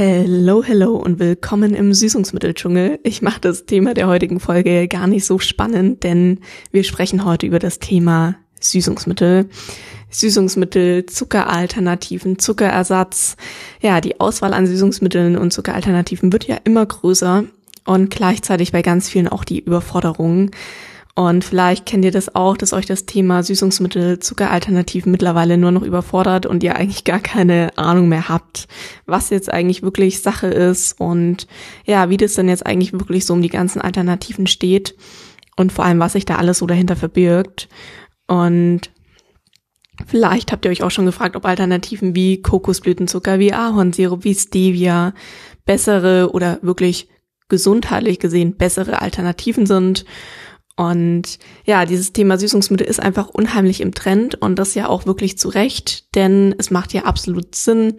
Hello, hello und willkommen im Süßungsmitteldschungel. Ich mache das Thema der heutigen Folge gar nicht so spannend, denn wir sprechen heute über das Thema Süßungsmittel. Süßungsmittel, Zuckeralternativen, Zuckerersatz. Ja, die Auswahl an Süßungsmitteln und Zuckeralternativen wird ja immer größer und gleichzeitig bei ganz vielen auch die Überforderung. Und vielleicht kennt ihr das auch, dass euch das Thema Süßungsmittel, Zuckeralternativen mittlerweile nur noch überfordert und ihr eigentlich gar keine Ahnung mehr habt, was jetzt eigentlich wirklich Sache ist und ja, wie das denn jetzt eigentlich wirklich so um die ganzen Alternativen steht und vor allem, was sich da alles so dahinter verbirgt. Und vielleicht habt ihr euch auch schon gefragt, ob Alternativen wie Kokosblütenzucker, wie Ahornsirup, wie Stevia bessere oder wirklich gesundheitlich gesehen bessere Alternativen sind und ja, dieses Thema Süßungsmittel ist einfach unheimlich im Trend und das ja auch wirklich zu Recht, denn es macht ja absolut Sinn,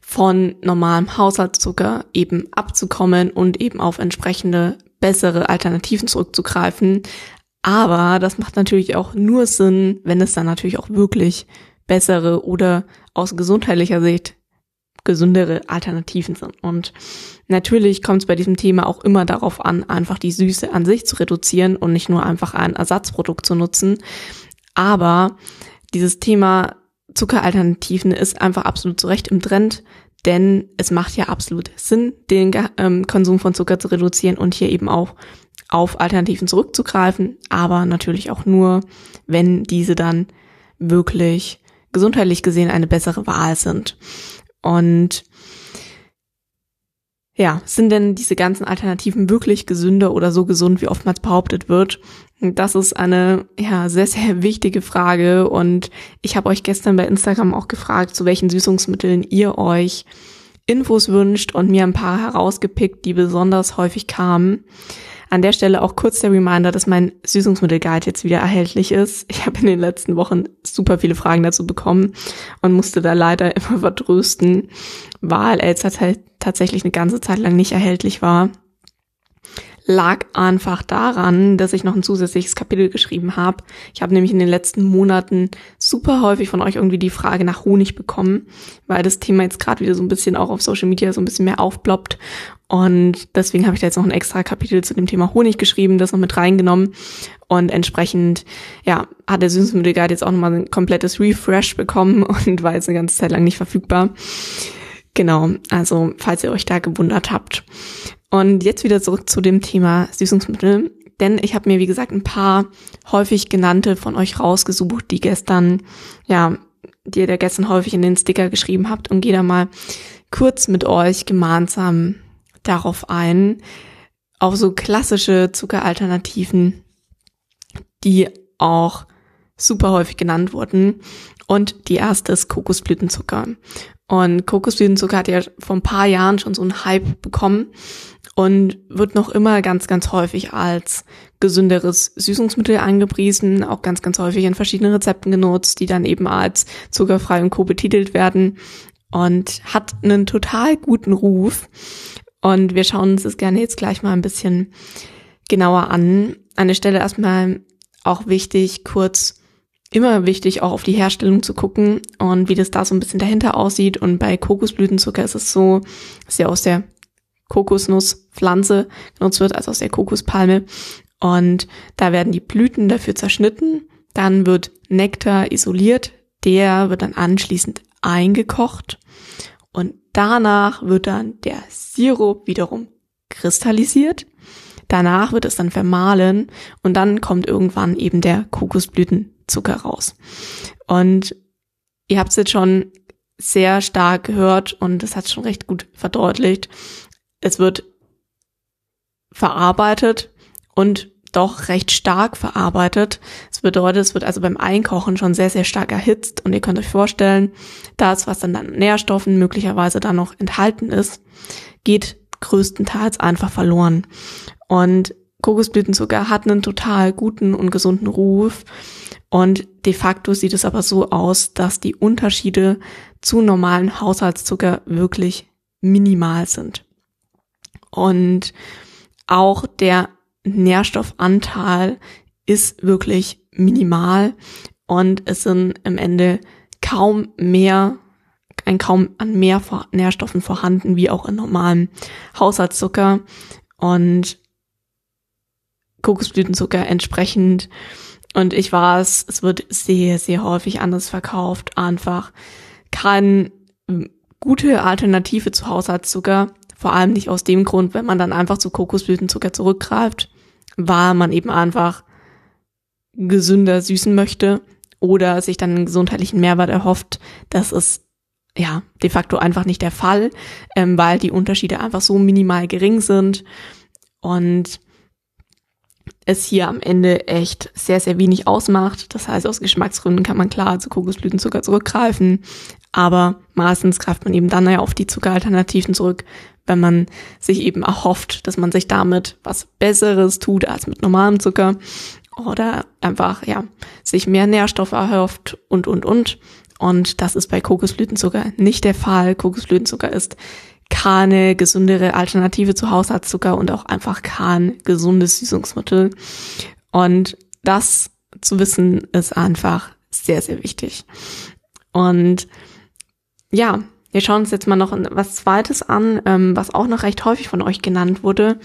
von normalem Haushaltszucker eben abzukommen und eben auf entsprechende bessere Alternativen zurückzugreifen. Aber das macht natürlich auch nur Sinn, wenn es dann natürlich auch wirklich bessere oder aus gesundheitlicher Sicht gesündere Alternativen sind. Und natürlich kommt es bei diesem Thema auch immer darauf an, einfach die Süße an sich zu reduzieren und nicht nur einfach ein Ersatzprodukt zu nutzen. Aber dieses Thema Zuckeralternativen ist einfach absolut zu Recht im Trend, denn es macht ja absolut Sinn, den ähm, Konsum von Zucker zu reduzieren und hier eben auch auf Alternativen zurückzugreifen, aber natürlich auch nur, wenn diese dann wirklich gesundheitlich gesehen eine bessere Wahl sind. Und ja, sind denn diese ganzen Alternativen wirklich gesünder oder so gesund, wie oftmals behauptet wird? Das ist eine ja sehr sehr wichtige Frage und ich habe euch gestern bei Instagram auch gefragt, zu welchen Süßungsmitteln ihr euch Infos wünscht und mir ein paar herausgepickt, die besonders häufig kamen. An der Stelle auch kurz der Reminder, dass mein Süßungsmittelguide jetzt wieder erhältlich ist. Ich habe in den letzten Wochen super viele Fragen dazu bekommen und musste da leider immer vertrösten, weil er jetzt halt tatsächlich eine ganze Zeit lang nicht erhältlich war lag einfach daran, dass ich noch ein zusätzliches Kapitel geschrieben habe. Ich habe nämlich in den letzten Monaten super häufig von euch irgendwie die Frage nach Honig bekommen, weil das Thema jetzt gerade wieder so ein bisschen auch auf Social Media so ein bisschen mehr aufploppt. Und deswegen habe ich da jetzt noch ein extra Kapitel zu dem Thema Honig geschrieben, das noch mit reingenommen. Und entsprechend, ja, hat der Süßmittelguide jetzt auch nochmal ein komplettes Refresh bekommen und war jetzt eine ganze Zeit lang nicht verfügbar. Genau, also falls ihr euch da gewundert habt. Und jetzt wieder zurück zu dem Thema Süßungsmittel. Denn ich habe mir, wie gesagt, ein paar häufig genannte von euch rausgesucht, die gestern, ja, die ihr da gestern häufig in den Sticker geschrieben habt und gehe da mal kurz mit euch gemeinsam darauf ein, auf so klassische Zuckeralternativen, die auch super häufig genannt wurden. Und die erste ist Kokosblütenzucker. Und Kokosblütenzucker hat ja vor ein paar Jahren schon so einen Hype bekommen und wird noch immer ganz, ganz häufig als gesünderes Süßungsmittel angepriesen, auch ganz, ganz häufig in verschiedenen Rezepten genutzt, die dann eben als zuckerfrei und co betitelt werden und hat einen total guten Ruf. Und wir schauen uns das gerne jetzt gleich mal ein bisschen genauer an. An der Stelle erstmal auch wichtig, kurz immer wichtig, auch auf die Herstellung zu gucken und wie das da so ein bisschen dahinter aussieht. Und bei Kokosblütenzucker ist es so, dass ja aus der Kokosnusspflanze genutzt wird, also aus der Kokospalme. Und da werden die Blüten dafür zerschnitten. Dann wird Nektar isoliert. Der wird dann anschließend eingekocht. Und danach wird dann der Sirup wiederum kristallisiert. Danach wird es dann vermahlen und dann kommt irgendwann eben der Kokosblütenzucker raus. Und ihr habt es jetzt schon sehr stark gehört und es hat schon recht gut verdeutlicht es wird verarbeitet und doch recht stark verarbeitet. Das bedeutet, es wird also beim Einkochen schon sehr, sehr stark erhitzt und ihr könnt euch vorstellen, das, was dann an Nährstoffen möglicherweise da noch enthalten ist, geht größtenteils einfach verloren. Und Kokosblütenzucker hat einen total guten und gesunden Ruf und de facto sieht es aber so aus, dass die Unterschiede zu normalen Haushaltszucker wirklich minimal sind. Und auch der Nährstoffanteil ist wirklich minimal und es sind im Ende kaum mehr, ein kaum an mehr Nährstoffen vorhanden, wie auch in normalem Haushaltszucker. Und Kokosblütenzucker entsprechend. Und ich weiß, es wird sehr, sehr häufig anders verkauft. Einfach keine gute Alternative zu Haushaltszucker. Vor allem nicht aus dem Grund, wenn man dann einfach zu Kokosblütenzucker zurückgreift, weil man eben einfach gesünder süßen möchte oder sich dann einen gesundheitlichen Mehrwert erhofft. Das ist ja de facto einfach nicht der Fall, ähm, weil die Unterschiede einfach so minimal gering sind. Und es hier am Ende echt sehr, sehr wenig ausmacht. Das heißt, aus Geschmacksgründen kann man klar zu Kokosblütenzucker zurückgreifen, aber meistens greift man eben dann ja auf die Zuckeralternativen zurück, wenn man sich eben erhofft, dass man sich damit was Besseres tut als mit normalem Zucker oder einfach, ja, sich mehr Nährstoffe erhofft und, und, und. Und das ist bei Kokosblütenzucker nicht der Fall. Kokosblütenzucker ist keine gesündere Alternative zu Haushaltszucker und auch einfach kein gesundes Süßungsmittel. Und das zu wissen ist einfach sehr, sehr wichtig. Und ja, wir schauen uns jetzt mal noch was Zweites an, ähm, was auch noch recht häufig von euch genannt wurde.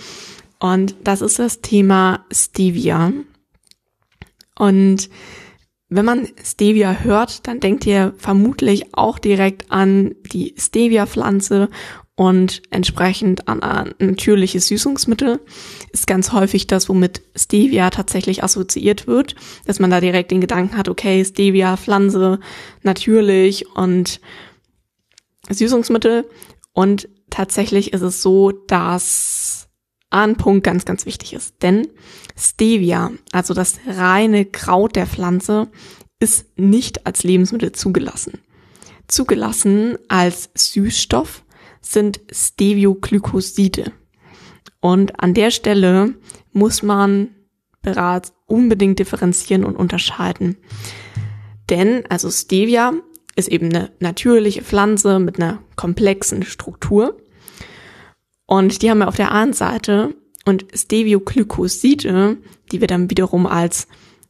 Und das ist das Thema Stevia. Und wenn man Stevia hört, dann denkt ihr vermutlich auch direkt an die Stevia-Pflanze und entsprechend an ein natürliches Süßungsmittel ist ganz häufig das, womit Stevia tatsächlich assoziiert wird, dass man da direkt den Gedanken hat, okay, Stevia, Pflanze, natürlich und Süßungsmittel. Und tatsächlich ist es so, dass ein Punkt ganz, ganz wichtig ist. Denn Stevia, also das reine Kraut der Pflanze, ist nicht als Lebensmittel zugelassen. Zugelassen als Süßstoff sind Stevioglycoside. Und an der Stelle muss man bereits unbedingt differenzieren und unterscheiden. Denn, also Stevia ist eben eine natürliche Pflanze mit einer komplexen Struktur. Und die haben wir auf der einen Seite und Stevioglycoside, die wir dann wiederum als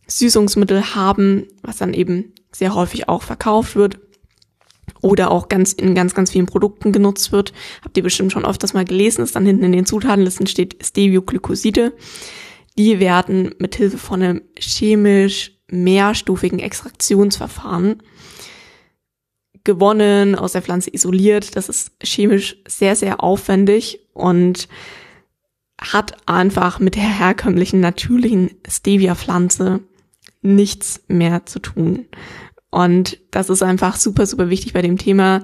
Süßungsmittel haben, was dann eben sehr häufig auch verkauft wird, oder auch ganz in ganz, ganz vielen Produkten genutzt wird. Habt ihr bestimmt schon öfters mal gelesen, ist dann hinten in den Zutatenlisten steht Stevioglycoside. Die werden mit Hilfe von einem chemisch mehrstufigen Extraktionsverfahren gewonnen, aus der Pflanze isoliert. Das ist chemisch sehr, sehr aufwendig und hat einfach mit der herkömmlichen natürlichen Stevia-Pflanze nichts mehr zu tun. Und das ist einfach super, super wichtig bei dem Thema.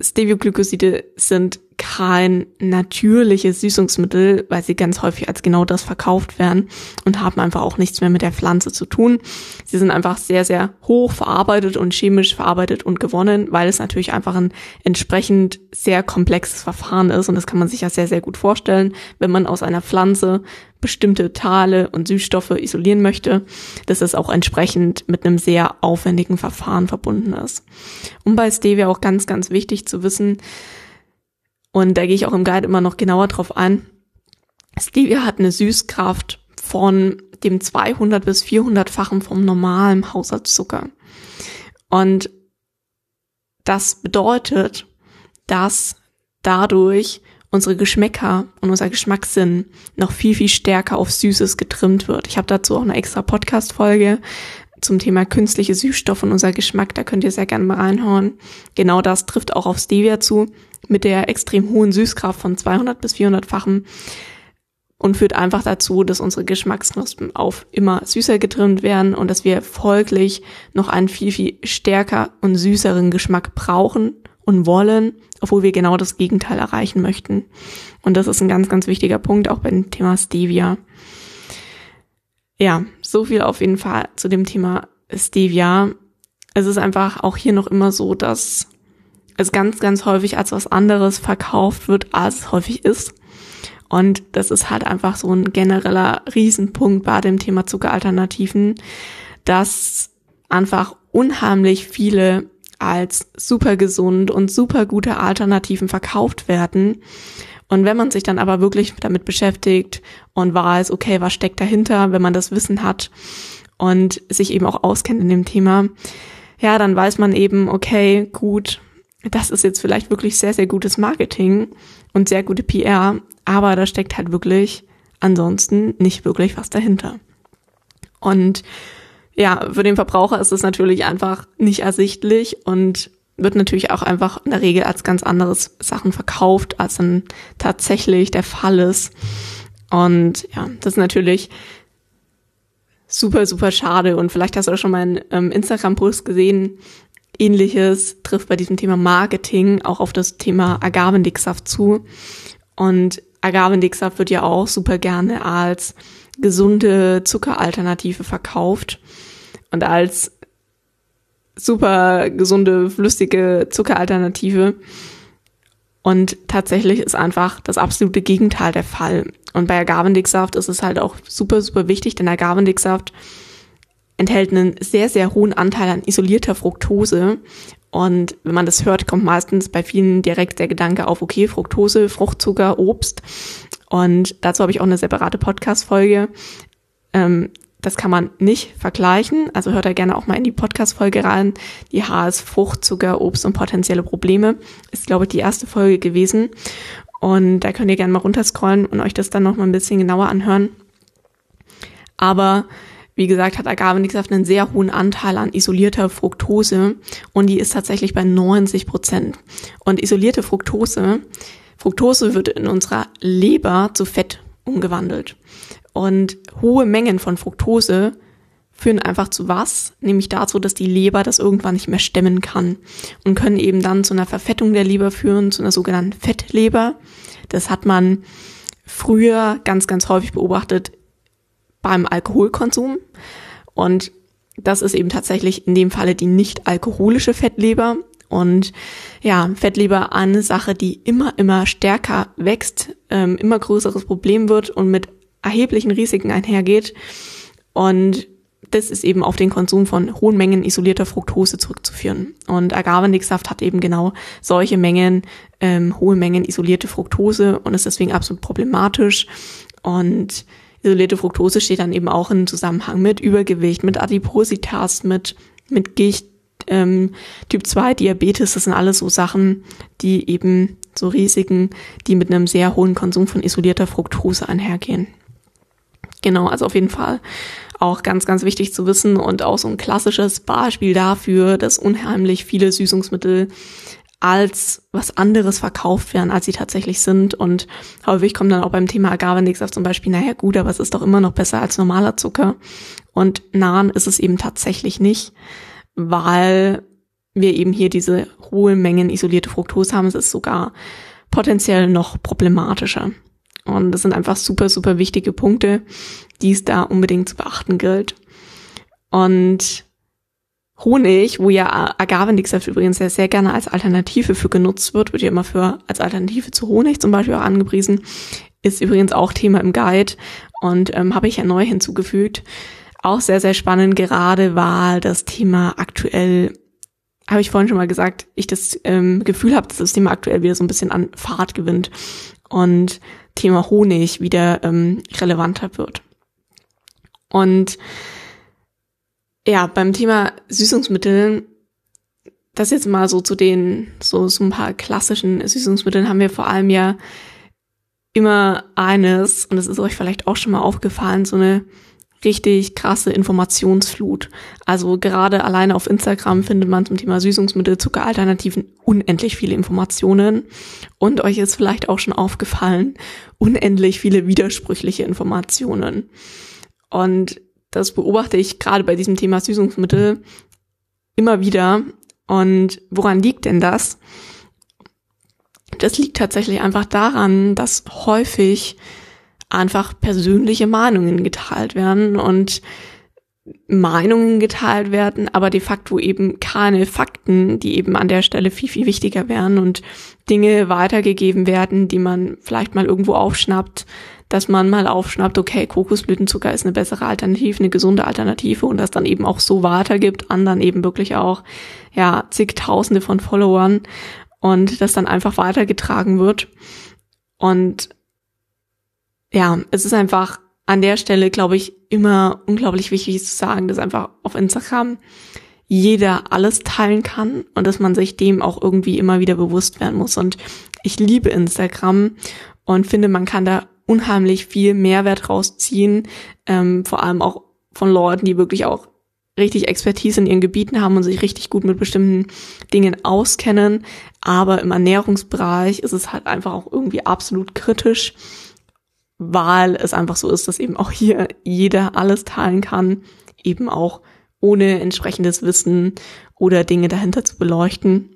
Stevioglycoside sind kein natürliches Süßungsmittel, weil sie ganz häufig als genau das verkauft werden und haben einfach auch nichts mehr mit der Pflanze zu tun. Sie sind einfach sehr, sehr hoch verarbeitet und chemisch verarbeitet und gewonnen, weil es natürlich einfach ein entsprechend sehr komplexes Verfahren ist und das kann man sich ja sehr, sehr gut vorstellen, wenn man aus einer Pflanze bestimmte Tale und Süßstoffe isolieren möchte, dass es auch entsprechend mit einem sehr aufwendigen Verfahren verbunden ist. Und bei Stevia auch ganz, ganz wichtig zu wissen, und da gehe ich auch im Guide immer noch genauer drauf ein. Stevia hat eine Süßkraft von dem 200 bis 400-fachen vom normalen Haushaltszucker. Und das bedeutet, dass dadurch unsere Geschmäcker und unser Geschmackssinn noch viel, viel stärker auf Süßes getrimmt wird. Ich habe dazu auch eine extra Podcast-Folge zum Thema künstliche Süßstoffe und unser Geschmack. Da könnt ihr sehr gerne mal reinhauen. Genau das trifft auch auf Stevia zu mit der extrem hohen Süßkraft von 200 bis 400-fachen und führt einfach dazu, dass unsere Geschmacksknospen auf immer süßer getrimmt werden und dass wir folglich noch einen viel, viel stärker und süßeren Geschmack brauchen und wollen, obwohl wir genau das Gegenteil erreichen möchten. Und das ist ein ganz, ganz wichtiger Punkt auch beim Thema Stevia. Ja, so viel auf jeden Fall zu dem Thema Stevia. Es ist einfach auch hier noch immer so, dass es ganz, ganz häufig als was anderes verkauft wird, als es häufig ist. Und das ist halt einfach so ein genereller Riesenpunkt bei dem Thema Zuckeralternativen, dass einfach unheimlich viele als super gesund und super gute Alternativen verkauft werden. Und wenn man sich dann aber wirklich damit beschäftigt und weiß, okay, was steckt dahinter, wenn man das Wissen hat und sich eben auch auskennt in dem Thema, ja, dann weiß man eben, okay, gut, das ist jetzt vielleicht wirklich sehr, sehr gutes Marketing und sehr gute PR, aber da steckt halt wirklich ansonsten nicht wirklich was dahinter. Und ja, für den Verbraucher ist es natürlich einfach nicht ersichtlich und wird natürlich auch einfach in der Regel als ganz anderes Sachen verkauft, als dann tatsächlich der Fall ist. Und ja, das ist natürlich super, super schade. Und vielleicht hast du auch schon mal einen ähm, Instagram-Post gesehen. Ähnliches trifft bei diesem Thema Marketing auch auf das Thema Agavendicksaft zu. Und Agavendicksaft wird ja auch super gerne als gesunde Zuckeralternative verkauft und als super gesunde, flüssige Zuckeralternative. Und tatsächlich ist einfach das absolute Gegenteil der Fall. Und bei Agavendicksaft ist es halt auch super, super wichtig, denn Agavendicksaft enthält einen sehr, sehr hohen Anteil an isolierter Fructose. Und wenn man das hört, kommt meistens bei vielen direkt der Gedanke auf, okay, Fructose, Fruchtzucker, Obst. Und dazu habe ich auch eine separate Podcast-Folge. Ähm, das kann man nicht vergleichen. Also hört da gerne auch mal in die Podcast-Folge rein. Die HS Fruchtzucker, Obst und potenzielle Probleme ist, glaube ich, die erste Folge gewesen. Und da könnt ihr gerne mal runterscrollen und euch das dann noch mal ein bisschen genauer anhören. Aber wie gesagt, hat Agavendicksaft einen sehr hohen Anteil an isolierter Fructose und die ist tatsächlich bei 90 Prozent. Und isolierte Fructose, Fructose wird in unserer Leber zu Fett umgewandelt. Und hohe Mengen von Fructose führen einfach zu was? Nämlich dazu, dass die Leber das irgendwann nicht mehr stemmen kann und können eben dann zu einer Verfettung der Leber führen, zu einer sogenannten Fettleber. Das hat man früher ganz, ganz häufig beobachtet beim Alkoholkonsum. Und das ist eben tatsächlich in dem Falle die nicht alkoholische Fettleber. Und ja, Fettleber eine Sache, die immer, immer stärker wächst, ähm, immer größeres Problem wird und mit erheblichen Risiken einhergeht. Und das ist eben auf den Konsum von hohen Mengen isolierter Fructose zurückzuführen. Und Agavendicksaft hat eben genau solche Mengen, ähm, hohe Mengen isolierte Fructose und ist deswegen absolut problematisch. Und isolierte Fructose steht dann eben auch in Zusammenhang mit Übergewicht, mit Adipositas, mit, mit Gicht, ähm, Typ 2 Diabetes. Das sind alles so Sachen, die eben so Risiken, die mit einem sehr hohen Konsum von isolierter Fructose einhergehen. Genau, also auf jeden Fall auch ganz, ganz wichtig zu wissen und auch so ein klassisches Beispiel dafür, dass unheimlich viele Süßungsmittel als was anderes verkauft werden, als sie tatsächlich sind. Und häufig kommt dann auch beim Thema Agavendicksaft zum Beispiel, naja gut, aber es ist doch immer noch besser als normaler Zucker. Und nahen ist es eben tatsächlich nicht, weil wir eben hier diese hohen Mengen isolierte Fructose haben. Es ist sogar potenziell noch problematischer. Und das sind einfach super, super wichtige Punkte, die es da unbedingt zu beachten gilt. Und Honig, wo ja Agavendicksaft übrigens sehr, sehr gerne als Alternative für genutzt wird, wird ja immer für als Alternative zu Honig zum Beispiel auch angepriesen, ist übrigens auch Thema im Guide und ähm, habe ich ja neu hinzugefügt. Auch sehr, sehr spannend gerade war das Thema aktuell, habe ich vorhin schon mal gesagt, ich das ähm, Gefühl habe, dass das Thema aktuell wieder so ein bisschen an Fahrt gewinnt. Und Thema Honig wieder ähm, relevanter wird. Und ja, beim Thema Süßungsmitteln, das jetzt mal so zu den, so, so ein paar klassischen Süßungsmitteln haben wir vor allem ja immer eines, und das ist euch vielleicht auch schon mal aufgefallen, so eine richtig krasse Informationsflut. Also gerade alleine auf Instagram findet man zum Thema Süßungsmittel, Zuckeralternativen unendlich viele Informationen. Und euch ist vielleicht auch schon aufgefallen, unendlich viele widersprüchliche Informationen. Und das beobachte ich gerade bei diesem Thema Süßungsmittel immer wieder. Und woran liegt denn das? Das liegt tatsächlich einfach daran, dass häufig einfach persönliche Meinungen geteilt werden und Meinungen geteilt werden, aber de facto eben keine Fakten, die eben an der Stelle viel, viel wichtiger wären und Dinge weitergegeben werden, die man vielleicht mal irgendwo aufschnappt, dass man mal aufschnappt, okay, Kokosblütenzucker ist eine bessere Alternative, eine gesunde Alternative und das dann eben auch so weitergibt an dann eben wirklich auch, ja, zigtausende von Followern und das dann einfach weitergetragen wird. Und ja, es ist einfach an der Stelle, glaube ich, immer unglaublich wichtig zu sagen, dass einfach auf Instagram jeder alles teilen kann und dass man sich dem auch irgendwie immer wieder bewusst werden muss. Und ich liebe Instagram und finde, man kann da unheimlich viel Mehrwert rausziehen, ähm, vor allem auch von Leuten, die wirklich auch richtig Expertise in ihren Gebieten haben und sich richtig gut mit bestimmten Dingen auskennen. Aber im Ernährungsbereich ist es halt einfach auch irgendwie absolut kritisch, weil es einfach so ist, dass eben auch hier jeder alles teilen kann, eben auch ohne entsprechendes Wissen oder Dinge dahinter zu beleuchten.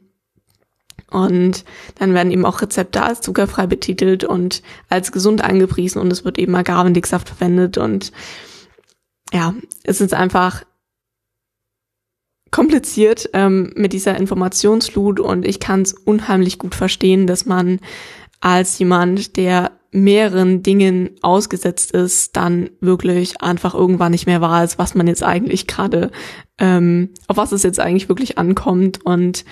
Und dann werden eben auch Rezepte als zuckerfrei betitelt und als gesund angepriesen und es wird eben Agavendicksaft verwendet und ja, es ist einfach kompliziert ähm, mit dieser Informationsflut und ich kann es unheimlich gut verstehen, dass man als jemand, der mehreren Dingen ausgesetzt ist, dann wirklich einfach irgendwann nicht mehr weiß, was man jetzt eigentlich gerade, ähm, auf was es jetzt eigentlich wirklich ankommt und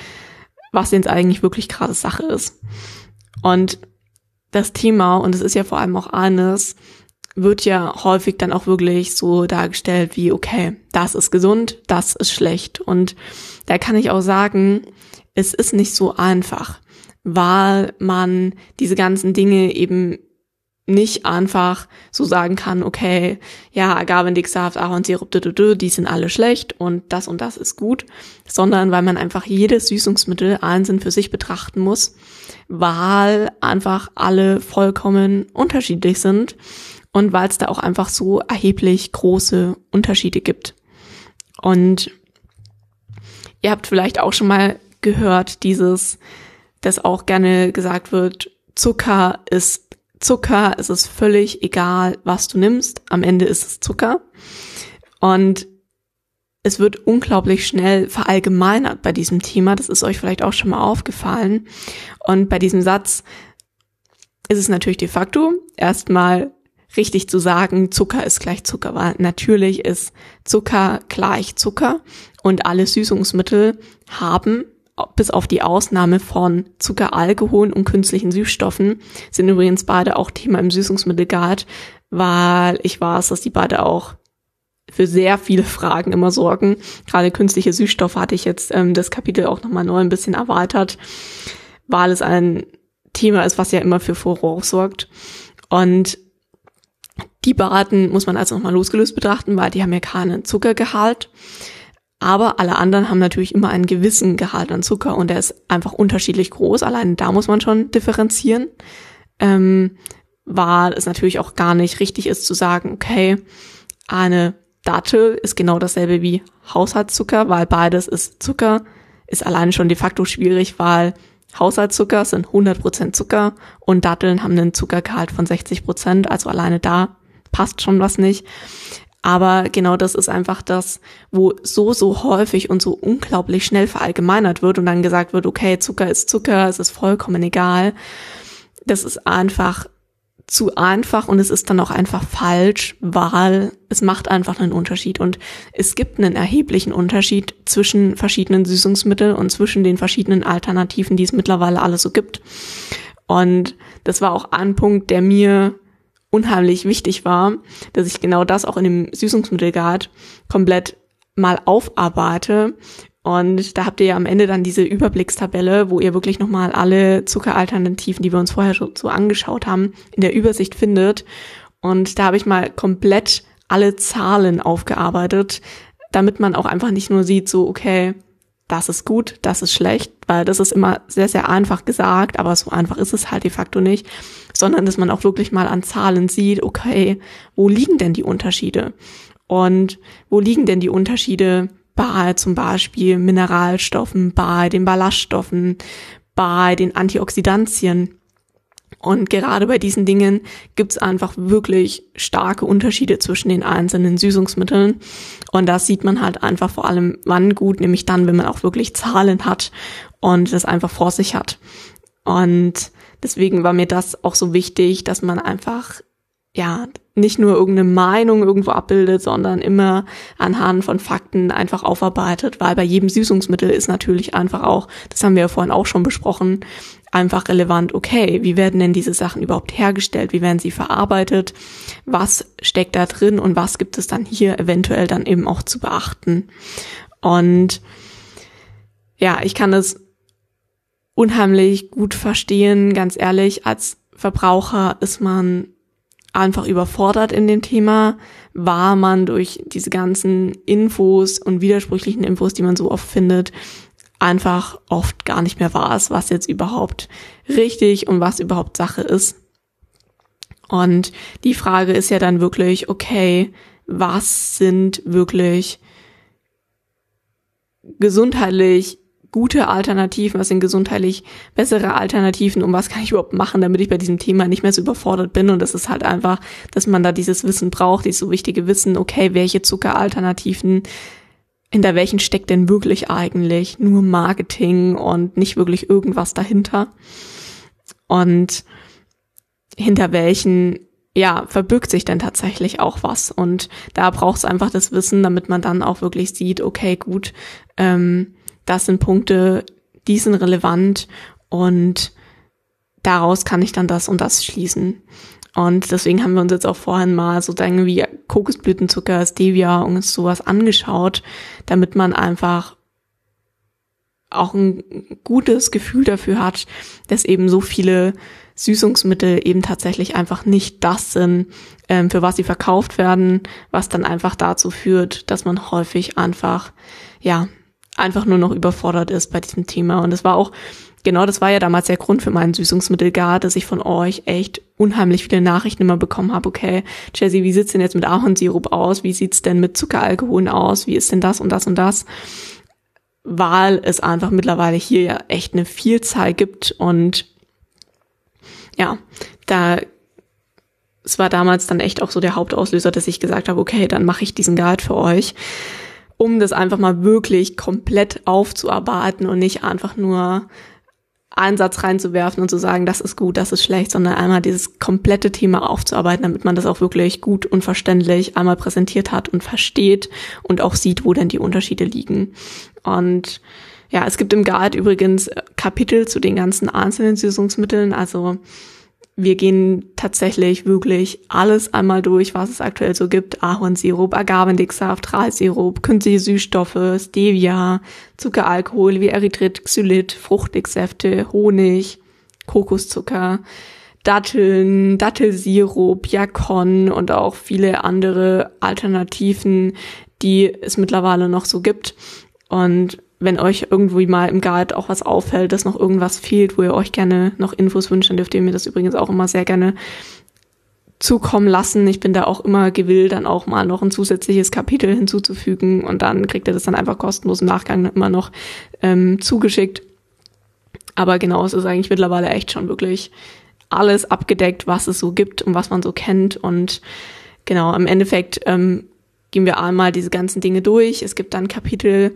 was jetzt eigentlich wirklich gerade Sache ist. Und das Thema, und es ist ja vor allem auch eines, wird ja häufig dann auch wirklich so dargestellt wie, okay, das ist gesund, das ist schlecht. Und da kann ich auch sagen, es ist nicht so einfach, weil man diese ganzen Dinge eben nicht einfach so sagen kann, okay, ja, Agavendicksaft, Ahornsirup, die sind alle schlecht und das und das ist gut, sondern weil man einfach jedes Süßungsmittel einzeln für sich betrachten muss, weil einfach alle vollkommen unterschiedlich sind und weil es da auch einfach so erheblich große Unterschiede gibt. Und ihr habt vielleicht auch schon mal gehört, dieses, dass auch gerne gesagt wird, Zucker ist Zucker, es ist völlig egal, was du nimmst, am Ende ist es Zucker. Und es wird unglaublich schnell verallgemeinert bei diesem Thema, das ist euch vielleicht auch schon mal aufgefallen. Und bei diesem Satz ist es natürlich de facto erstmal richtig zu sagen, Zucker ist gleich Zucker, weil natürlich ist Zucker gleich Zucker und alle Süßungsmittel haben bis auf die Ausnahme von Zucker, Alkohol und künstlichen Süßstoffen sind übrigens beide auch Thema im Süßungsmittelguide, weil ich weiß, dass die beide auch für sehr viele Fragen immer sorgen. Gerade künstliche Süßstoffe hatte ich jetzt ähm, das Kapitel auch nochmal neu ein bisschen erweitert, weil es ein Thema ist, was ja immer für Furore sorgt. Und die Baraten muss man also nochmal losgelöst betrachten, weil die haben ja keinen Zuckergehalt. Aber alle anderen haben natürlich immer einen gewissen Gehalt an Zucker und der ist einfach unterschiedlich groß. Allein da muss man schon differenzieren, ähm, weil es natürlich auch gar nicht richtig ist zu sagen, okay, eine Dattel ist genau dasselbe wie Haushaltszucker, weil beides ist Zucker, ist allein schon de facto schwierig, weil Haushaltszucker sind 100% Zucker und Datteln haben einen Zuckergehalt von 60%, also alleine da passt schon was nicht. Aber genau das ist einfach das, wo so, so häufig und so unglaublich schnell verallgemeinert wird und dann gesagt wird, okay, Zucker ist Zucker, es ist vollkommen egal. Das ist einfach zu einfach und es ist dann auch einfach falsch, weil es macht einfach einen Unterschied und es gibt einen erheblichen Unterschied zwischen verschiedenen Süßungsmitteln und zwischen den verschiedenen Alternativen, die es mittlerweile alle so gibt. Und das war auch ein Punkt, der mir unheimlich wichtig war, dass ich genau das auch in dem Süßungsmittelguide komplett mal aufarbeite. Und da habt ihr ja am Ende dann diese Überblickstabelle, wo ihr wirklich nochmal alle Zuckeralternativen, die wir uns vorher schon so angeschaut haben, in der Übersicht findet. Und da habe ich mal komplett alle Zahlen aufgearbeitet, damit man auch einfach nicht nur sieht, so, okay, das ist gut, das ist schlecht, weil das ist immer sehr, sehr einfach gesagt, aber so einfach ist es halt de facto nicht, sondern dass man auch wirklich mal an Zahlen sieht, okay, wo liegen denn die Unterschiede? Und wo liegen denn die Unterschiede bei zum Beispiel Mineralstoffen, bei den Ballaststoffen, bei den Antioxidantien? Und gerade bei diesen Dingen gibt es einfach wirklich starke Unterschiede zwischen den einzelnen Süßungsmitteln. Und das sieht man halt einfach vor allem wann gut, nämlich dann, wenn man auch wirklich Zahlen hat und das einfach vor sich hat. Und deswegen war mir das auch so wichtig, dass man einfach ja, nicht nur irgendeine Meinung irgendwo abbildet, sondern immer anhand von Fakten einfach aufarbeitet, weil bei jedem Süßungsmittel ist natürlich einfach auch, das haben wir ja vorhin auch schon besprochen, einfach relevant, okay, wie werden denn diese Sachen überhaupt hergestellt, wie werden sie verarbeitet, was steckt da drin und was gibt es dann hier eventuell dann eben auch zu beachten. Und ja, ich kann das unheimlich gut verstehen, ganz ehrlich, als Verbraucher ist man einfach überfordert in dem Thema, war man durch diese ganzen Infos und widersprüchlichen Infos, die man so oft findet, einfach oft gar nicht mehr weiß, was jetzt überhaupt richtig und was überhaupt Sache ist. Und die Frage ist ja dann wirklich, okay, was sind wirklich gesundheitlich gute Alternativen, was sind gesundheitlich bessere Alternativen und was kann ich überhaupt machen, damit ich bei diesem Thema nicht mehr so überfordert bin. Und das ist halt einfach, dass man da dieses Wissen braucht, dieses so wichtige Wissen, okay, welche Zuckeralternativen, hinter welchen steckt denn wirklich eigentlich nur Marketing und nicht wirklich irgendwas dahinter. Und hinter welchen ja, verbirgt sich denn tatsächlich auch was. Und da braucht es einfach das Wissen, damit man dann auch wirklich sieht, okay, gut, ähm, das sind Punkte, die sind relevant und daraus kann ich dann das und das schließen. Und deswegen haben wir uns jetzt auch vorhin mal so Dinge wie Kokosblütenzucker, Stevia und sowas angeschaut, damit man einfach auch ein gutes Gefühl dafür hat, dass eben so viele Süßungsmittel eben tatsächlich einfach nicht das sind, ähm, für was sie verkauft werden, was dann einfach dazu führt, dass man häufig einfach, ja, einfach nur noch überfordert ist bei diesem Thema. Und es war auch, genau das war ja damals der Grund für meinen Süßungsmittelgar, dass ich von euch echt unheimlich viele Nachrichten immer bekommen habe. Okay, Jessie, wie sieht's denn jetzt mit Ahornsirup aus? Wie sieht's denn mit Zuckeralkoholen aus? Wie ist denn das und das und das? Weil es einfach mittlerweile hier ja echt eine Vielzahl gibt und ja, da es war damals dann echt auch so der Hauptauslöser, dass ich gesagt habe, okay, dann mache ich diesen Guide für euch um das einfach mal wirklich komplett aufzuarbeiten und nicht einfach nur einen Satz reinzuwerfen und zu sagen, das ist gut, das ist schlecht, sondern einmal dieses komplette Thema aufzuarbeiten, damit man das auch wirklich gut und verständlich einmal präsentiert hat und versteht und auch sieht, wo denn die Unterschiede liegen. Und ja, es gibt im Guide übrigens Kapitel zu den ganzen einzelnen Süßungsmitteln, also wir gehen tatsächlich wirklich alles einmal durch, was es aktuell so gibt. Ahornsirup, Agavendicksaft, Reisirup, künstliche Süßstoffe, Stevia, Zuckeralkohol wie Erythrit, Xylit, Fruchtdicksäfte, Honig, Kokoszucker, Datteln, Dattelsirup, Jakon und auch viele andere Alternativen, die es mittlerweile noch so gibt. Und wenn euch irgendwie mal im Guide auch was auffällt, dass noch irgendwas fehlt, wo ihr euch gerne noch Infos wünscht, dann dürft ihr mir das übrigens auch immer sehr gerne zukommen lassen. Ich bin da auch immer gewillt, dann auch mal noch ein zusätzliches Kapitel hinzuzufügen und dann kriegt ihr das dann einfach kostenlos im Nachgang immer noch ähm, zugeschickt. Aber genau, es ist eigentlich mittlerweile echt schon wirklich alles abgedeckt, was es so gibt und was man so kennt. Und genau, im Endeffekt ähm, gehen wir einmal diese ganzen Dinge durch. Es gibt dann Kapitel,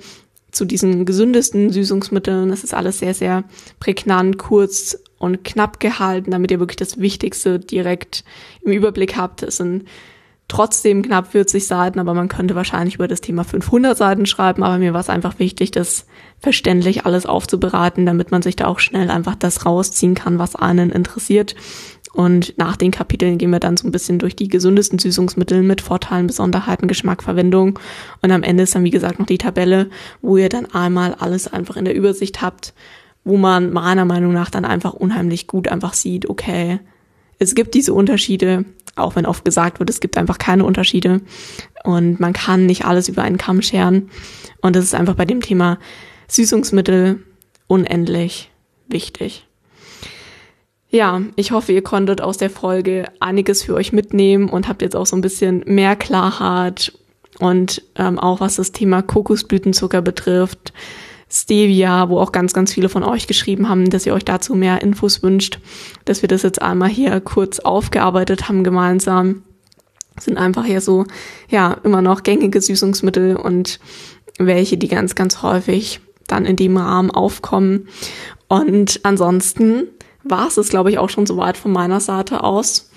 zu diesen gesündesten Süßungsmitteln. Das ist alles sehr, sehr prägnant, kurz und knapp gehalten, damit ihr wirklich das Wichtigste direkt im Überblick habt. Es sind trotzdem knapp 40 Seiten, aber man könnte wahrscheinlich über das Thema 500 Seiten schreiben. Aber mir war es einfach wichtig, das verständlich alles aufzubereiten, damit man sich da auch schnell einfach das rausziehen kann, was einen interessiert. Und nach den Kapiteln gehen wir dann so ein bisschen durch die gesündesten Süßungsmittel mit Vorteilen, Besonderheiten, Geschmack, Verwendung. Und am Ende ist dann, wie gesagt, noch die Tabelle, wo ihr dann einmal alles einfach in der Übersicht habt, wo man meiner Meinung nach dann einfach unheimlich gut einfach sieht, okay, es gibt diese Unterschiede, auch wenn oft gesagt wird, es gibt einfach keine Unterschiede und man kann nicht alles über einen Kamm scheren. Und das ist einfach bei dem Thema Süßungsmittel unendlich wichtig. Ja, ich hoffe, ihr konntet aus der Folge einiges für euch mitnehmen und habt jetzt auch so ein bisschen mehr Klarheit und ähm, auch was das Thema Kokosblütenzucker betrifft, Stevia, wo auch ganz, ganz viele von euch geschrieben haben, dass ihr euch dazu mehr Infos wünscht, dass wir das jetzt einmal hier kurz aufgearbeitet haben gemeinsam. Sind einfach hier so, ja, immer noch gängige Süßungsmittel und welche, die ganz, ganz häufig dann in dem Rahmen aufkommen. Und ansonsten war es, glaube ich, auch schon soweit von meiner Seite aus.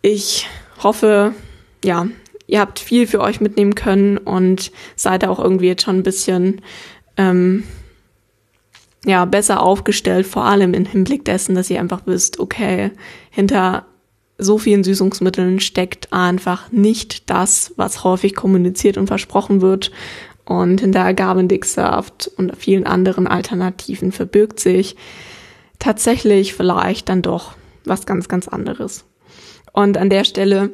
Ich hoffe, ja, ihr habt viel für euch mitnehmen können und seid auch irgendwie jetzt schon ein bisschen ähm, ja, besser aufgestellt, vor allem im Hinblick dessen, dass ihr einfach wisst, okay, hinter so vielen Süßungsmitteln steckt einfach nicht das, was häufig kommuniziert und versprochen wird. Und hinter Agavendicksaft und vielen anderen Alternativen verbirgt sich tatsächlich vielleicht dann doch was ganz, ganz anderes. Und an der Stelle,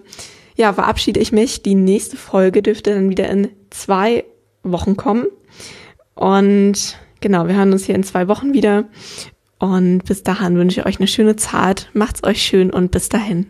ja, verabschiede ich mich. Die nächste Folge dürfte dann wieder in zwei Wochen kommen. Und genau, wir hören uns hier in zwei Wochen wieder. Und bis dahin wünsche ich euch eine schöne Zeit. Macht's euch schön und bis dahin.